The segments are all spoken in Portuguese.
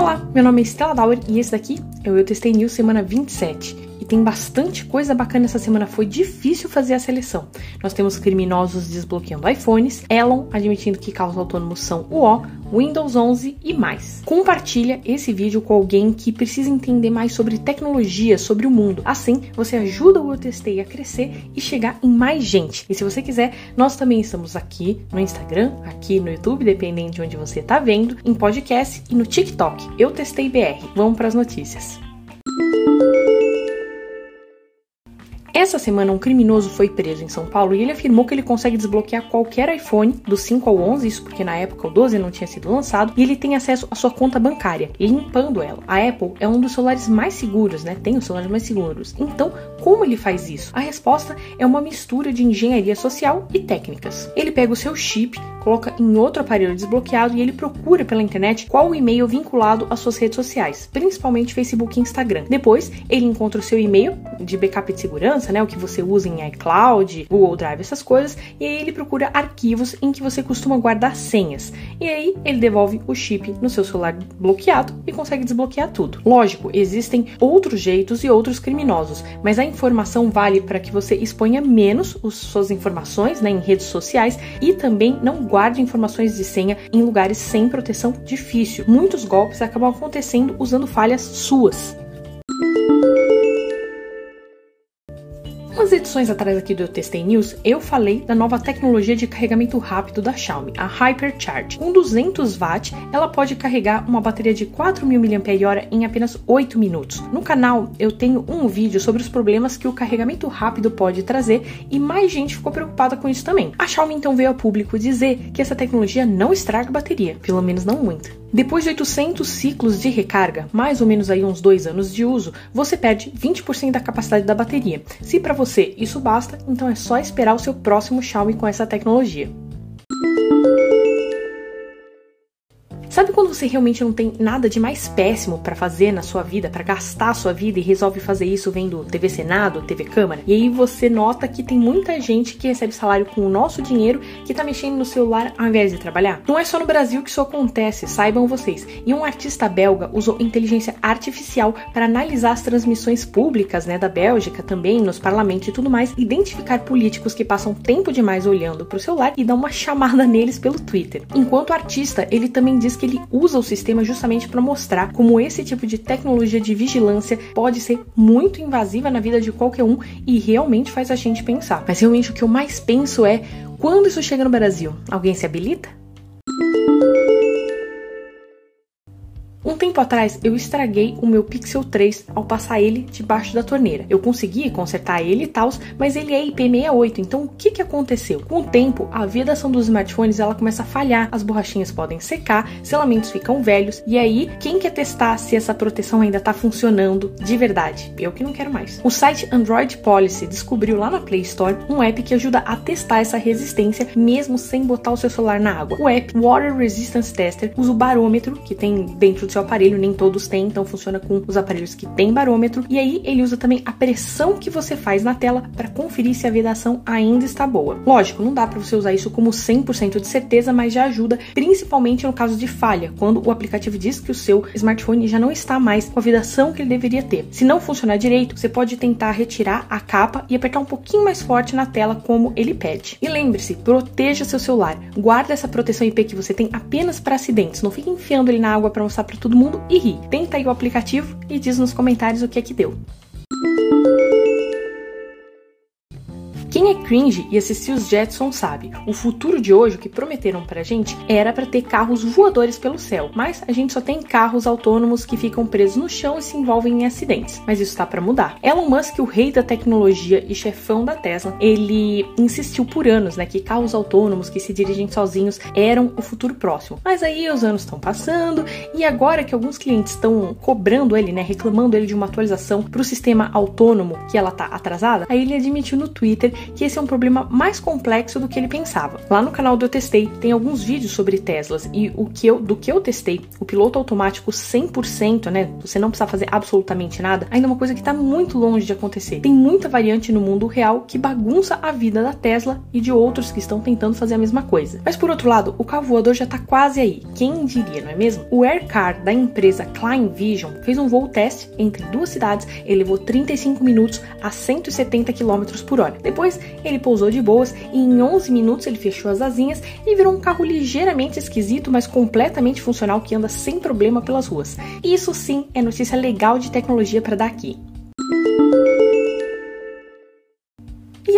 Olá, meu nome é Stella Dauer e esse daqui é o Eu Testei News semana 27 tem bastante coisa bacana essa semana. Foi difícil fazer a seleção. Nós temos criminosos desbloqueando iPhones, Elon admitindo que carros autônomos são o O, Windows 11 e mais. Compartilha esse vídeo com alguém que precisa entender mais sobre tecnologia, sobre o mundo. Assim, você ajuda o Eu Testei a crescer e chegar em mais gente. E se você quiser, nós também estamos aqui no Instagram, aqui no YouTube, dependendo de onde você está vendo, em podcast e no TikTok. Eu Testei BR. Vamos para as notícias. Essa semana, um criminoso foi preso em São Paulo e ele afirmou que ele consegue desbloquear qualquer iPhone do 5 ao 11, isso porque na época o 12 não tinha sido lançado, e ele tem acesso à sua conta bancária, limpando ela. A Apple é um dos celulares mais seguros, né? Tem os celulares mais seguros. Então, como ele faz isso? A resposta é uma mistura de engenharia social e técnicas. Ele pega o seu chip, coloca em outro aparelho desbloqueado e ele procura pela internet qual o e-mail vinculado às suas redes sociais, principalmente Facebook e Instagram. Depois, ele encontra o seu e-mail de backup de segurança, né, o que você usa em iCloud, Google Drive, essas coisas, e aí ele procura arquivos em que você costuma guardar senhas. E aí ele devolve o chip no seu celular bloqueado e consegue desbloquear tudo. Lógico, existem outros jeitos e outros criminosos, mas a informação vale para que você exponha menos as suas informações né, em redes sociais e também não guarde informações de senha em lugares sem proteção difícil. Muitos golpes acabam acontecendo usando falhas suas. Edições atrás aqui do Eu Testei News, eu falei da nova tecnologia de carregamento rápido da Xiaomi, a Hypercharge. Com 200 watts, ela pode carregar uma bateria de 4.000 mAh em apenas 8 minutos. No canal, eu tenho um vídeo sobre os problemas que o carregamento rápido pode trazer e mais gente ficou preocupada com isso também. A Xiaomi então veio ao público dizer que essa tecnologia não estraga bateria, pelo menos não muito. Depois de 800 ciclos de recarga, mais ou menos aí uns dois anos de uso, você perde 20% da capacidade da bateria. Se para você isso basta, então é só esperar o seu próximo Xiaomi com essa tecnologia. Você realmente não tem nada de mais péssimo para fazer na sua vida, para gastar a sua vida e resolve fazer isso vendo TV Senado, TV Câmara? E aí você nota que tem muita gente que recebe salário com o nosso dinheiro que tá mexendo no celular ao invés de trabalhar? Não é só no Brasil que isso acontece, saibam vocês. E um artista belga usou inteligência artificial para analisar as transmissões públicas, né, da Bélgica também, nos parlamentos e tudo mais, identificar políticos que passam tempo demais olhando pro celular e dar uma chamada neles pelo Twitter. Enquanto artista, ele também diz que ele usa o sistema justamente para mostrar como esse tipo de tecnologia de vigilância pode ser muito invasiva na vida de qualquer um e realmente faz a gente pensar. Mas realmente o que eu mais penso é quando isso chega no Brasil, alguém se habilita? Tempo atrás eu estraguei o meu Pixel 3 ao passar ele debaixo da torneira. Eu consegui consertar ele e tal, mas ele é IP68. Então o que que aconteceu? Com o tempo, a vedação dos smartphones ela começa a falhar, as borrachinhas podem secar, selamentos ficam velhos e aí quem quer testar se essa proteção ainda está funcionando de verdade? Eu que não quero mais. O site Android Policy descobriu lá na Play Store um app que ajuda a testar essa resistência mesmo sem botar o seu celular na água. O app Water Resistance Tester usa o barômetro que tem dentro do seu aparelho, nem todos têm, então funciona com os aparelhos que têm barômetro. E aí ele usa também a pressão que você faz na tela para conferir se a vedação ainda está boa. Lógico, não dá para você usar isso como 100% de certeza, mas já ajuda, principalmente no caso de falha, quando o aplicativo diz que o seu smartphone já não está mais com a vedação que ele deveria ter. Se não funcionar direito, você pode tentar retirar a capa e apertar um pouquinho mais forte na tela como ele pede. E lembre-se, proteja seu celular. Guarda essa proteção IP que você tem apenas para acidentes. Não fique enfiando ele na água para mostrar para todo mundo e ri. Tenta aí o aplicativo e diz nos comentários o que é que deu. Cringe e assistiu os Jetsons sabe, o futuro de hoje, o que prometeram pra gente, era para ter carros voadores pelo céu, mas a gente só tem carros autônomos que ficam presos no chão e se envolvem em acidentes. Mas isso tá para mudar. Elon Musk, o rei da tecnologia e chefão da Tesla, ele insistiu por anos, né, que carros autônomos que se dirigem sozinhos eram o futuro próximo. Mas aí os anos estão passando e agora que alguns clientes estão cobrando ele, né, reclamando ele de uma atualização para o sistema autônomo que ela tá atrasada, aí ele admitiu no Twitter que esse é é um problema mais complexo do que ele pensava. Lá no canal do Eu Testei tem alguns vídeos sobre Teslas e o que eu, do que eu testei, o piloto automático 100%, né? Você não precisa fazer absolutamente nada, ainda é uma coisa que está muito longe de acontecer. Tem muita variante no mundo real que bagunça a vida da Tesla e de outros que estão tentando fazer a mesma coisa. Mas por outro lado, o carro voador já está quase aí. Quem diria, não é mesmo? O Aircar da empresa Klein Vision fez um voo teste entre duas cidades. Ele levou 35 minutos a 170 km por hora. Depois, ele pousou de boas e em 11 minutos ele fechou as asinhas e virou um carro ligeiramente esquisito, mas completamente funcional que anda sem problema pelas ruas. Isso sim é notícia legal de tecnologia para dar aqui.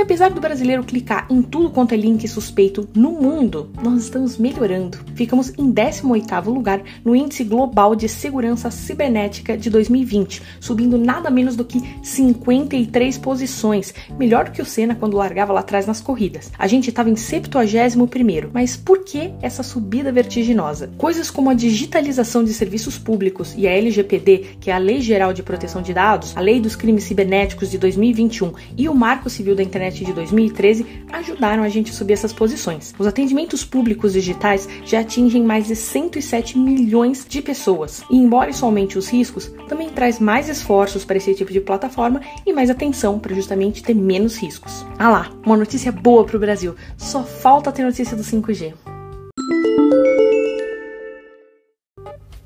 Apesar do brasileiro clicar em tudo quanto é link suspeito no mundo, nós estamos melhorando. Ficamos em 18º lugar no Índice Global de Segurança Cibernética de 2020, subindo nada menos do que 53 posições, melhor que o Senna quando largava lá atrás nas corridas. A gente estava em 71º, mas por que essa subida vertiginosa? Coisas como a digitalização de serviços públicos e a LGPD, que é a Lei Geral de Proteção de Dados, a Lei dos Crimes Cibernéticos de 2021 e o Marco Civil da Internet internet de 2013 ajudaram a gente a subir essas posições. Os atendimentos públicos digitais já atingem mais de 107 milhões de pessoas. E embora isso aumente os riscos, também traz mais esforços para esse tipo de plataforma e mais atenção para justamente ter menos riscos. Ah lá, uma notícia boa para o Brasil. Só falta ter notícia do 5G.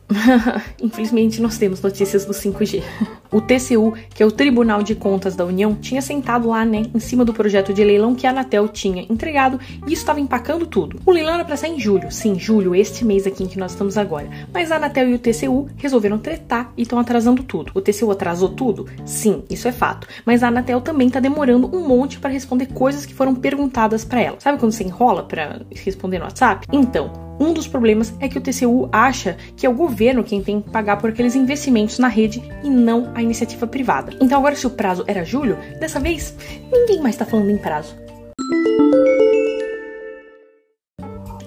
Infelizmente, nós temos notícias do 5G. O TCU, que é o Tribunal de Contas da União, tinha sentado lá, né, em cima do projeto de leilão que a Anatel tinha entregado e isso estava empacando tudo. O leilão era para sair em julho, sim, julho, este mês aqui em que nós estamos agora. Mas a Anatel e o TCU resolveram tretar e estão atrasando tudo. O TCU atrasou tudo? Sim, isso é fato. Mas a Anatel também está demorando um monte para responder coisas que foram perguntadas para ela. Sabe quando você enrola para responder no WhatsApp? Então, um dos problemas é que o TCU acha que é o governo quem tem que pagar por aqueles investimentos na rede e não a iniciativa privada. Então, agora, se o prazo era julho, dessa vez ninguém mais está falando em prazo.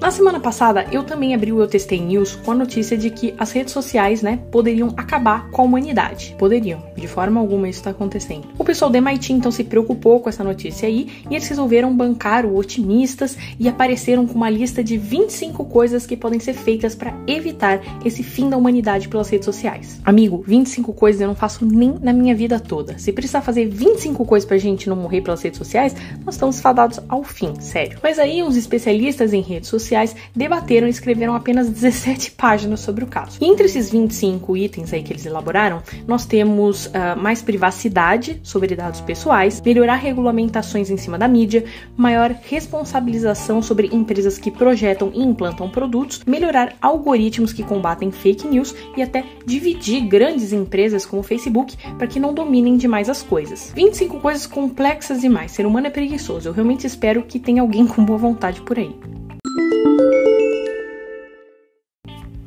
Na semana passada, eu também abri o Eu Testei News com a notícia de que as redes sociais, né, poderiam acabar com a humanidade. Poderiam, de forma alguma isso está acontecendo. O pessoal do MIT então se preocupou com essa notícia aí e eles resolveram bancar o otimistas e apareceram com uma lista de 25 coisas que podem ser feitas para evitar esse fim da humanidade pelas redes sociais. Amigo, 25 coisas eu não faço nem na minha vida toda. Se precisar fazer 25 coisas pra gente não morrer pelas redes sociais, nós estamos fadados ao fim, sério. Mas aí uns especialistas em redes sociais sociais debateram e escreveram apenas 17 páginas sobre o caso. E entre esses 25 itens aí que eles elaboraram, nós temos uh, mais privacidade sobre dados pessoais, melhorar regulamentações em cima da mídia, maior responsabilização sobre empresas que projetam e implantam produtos, melhorar algoritmos que combatem fake news e até dividir grandes empresas como o Facebook para que não dominem demais as coisas. 25 coisas complexas demais. Ser humano é preguiçoso. Eu realmente espero que tenha alguém com boa vontade por aí.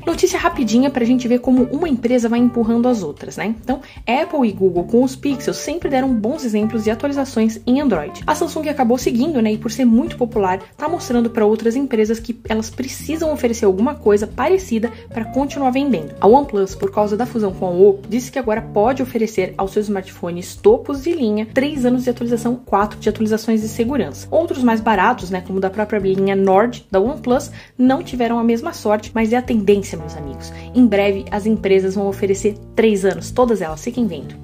Notícia rapidinha para a gente ver como uma empresa vai empurrando as outras, né? Então, Apple e Google com os Pixels sempre deram bons exemplos de atualizações em Android. A Samsung acabou seguindo, né? E por ser muito popular, tá mostrando para outras empresas que elas precisam oferecer alguma coisa parecida para continuar vendendo. A OnePlus, por causa da fusão com a Oppo, disse que agora pode oferecer aos seus smartphones topos de linha 3 anos de atualização, 4 de atualizações de segurança. Outros mais baratos, né, como da própria linha Nord da OnePlus, não tiveram a mesma sorte, mas é a tendência meus amigos. Em breve, as empresas vão oferecer três anos, todas elas, fiquem vendo.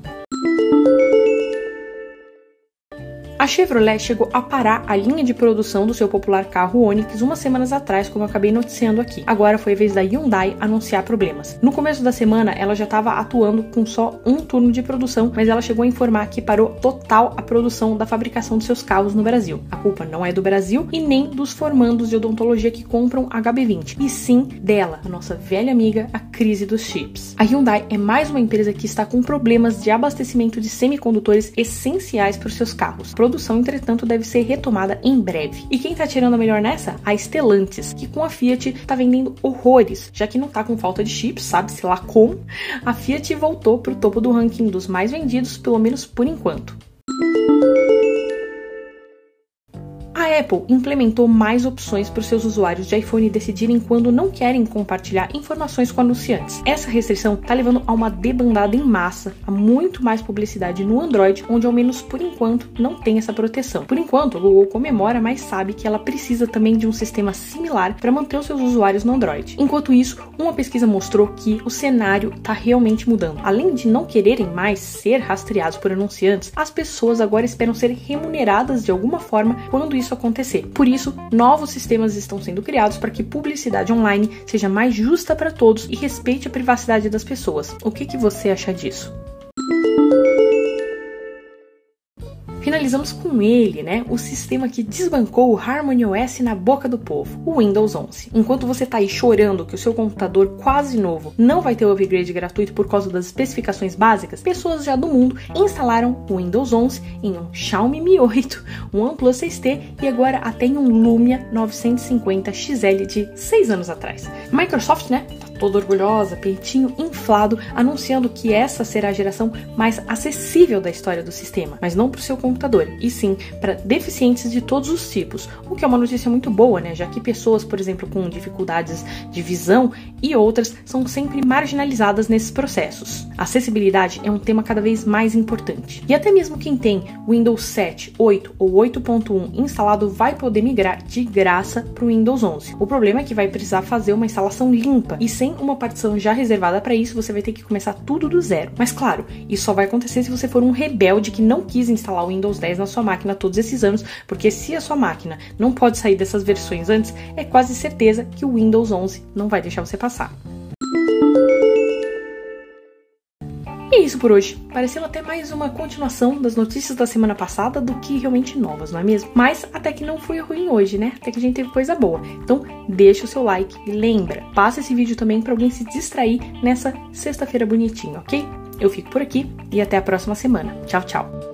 Chevrolet chegou a parar a linha de produção do seu popular carro Onix umas semanas atrás, como eu acabei noticiando aqui. Agora foi a vez da Hyundai anunciar problemas. No começo da semana, ela já estava atuando com só um turno de produção, mas ela chegou a informar que parou total a produção da fabricação dos seus carros no Brasil. A culpa não é do Brasil e nem dos formandos de odontologia que compram HB20, e sim dela, a nossa velha amiga, a crise dos chips. A Hyundai é mais uma empresa que está com problemas de abastecimento de semicondutores essenciais para os seus carros produção, entretanto, deve ser retomada em breve. E quem tá tirando a melhor nessa? A Stellantis, que com a Fiat tá vendendo horrores, já que não tá com falta de chips, sabe-se lá como. A Fiat voltou pro topo do ranking dos mais vendidos, pelo menos por enquanto. Apple implementou mais opções para os seus usuários de iPhone decidirem quando não querem compartilhar informações com anunciantes. Essa restrição está levando a uma debandada em massa, a muito mais publicidade no Android, onde ao menos por enquanto não tem essa proteção. Por enquanto, a Google comemora, mas sabe que ela precisa também de um sistema similar para manter os seus usuários no Android. Enquanto isso, uma pesquisa mostrou que o cenário está realmente mudando. Além de não quererem mais ser rastreados por anunciantes, as pessoas agora esperam ser remuneradas de alguma forma quando isso acontecer. Por isso, novos sistemas estão sendo criados para que publicidade online seja mais justa para todos e respeite a privacidade das pessoas. O que, que você acha disso? Finalizamos com ele, né? O sistema que desbancou o Harmony OS na boca do povo, o Windows 11. Enquanto você tá aí chorando que o seu computador quase novo não vai ter o upgrade gratuito por causa das especificações básicas, pessoas já do mundo instalaram o Windows 11 em um Xiaomi Mi 8, um OnePlus 6T e agora até em um Lumia 950 XL de 6 anos atrás. Microsoft, né? Tá toda orgulhosa, peitinho inflado, anunciando que essa será a geração mais acessível da história do sistema, mas não para o seu computador, e sim para deficientes de todos os tipos, o que é uma notícia muito boa, né? Já que pessoas, por exemplo, com dificuldades de visão e outras são sempre marginalizadas nesses processos. A acessibilidade é um tema cada vez mais importante. E até mesmo quem tem Windows 7, 8 ou 8.1 instalado vai poder migrar de graça para o Windows 11. O problema é que vai precisar fazer uma instalação limpa e sem uma partição já reservada para isso, você vai ter que começar tudo do zero. Mas claro, isso só vai acontecer se você for um rebelde que não quis instalar o Windows 10 na sua máquina todos esses anos, porque se a sua máquina não pode sair dessas versões antes, é quase certeza que o Windows 11 não vai deixar você passar. E é isso por hoje. Pareceu até mais uma continuação das notícias da semana passada do que realmente novas, não é mesmo? Mas até que não foi ruim hoje, né? Até que a gente teve coisa boa. Então, deixa o seu like e lembra, passa esse vídeo também para alguém se distrair nessa sexta-feira bonitinha, ok? Eu fico por aqui e até a próxima semana. Tchau, tchau.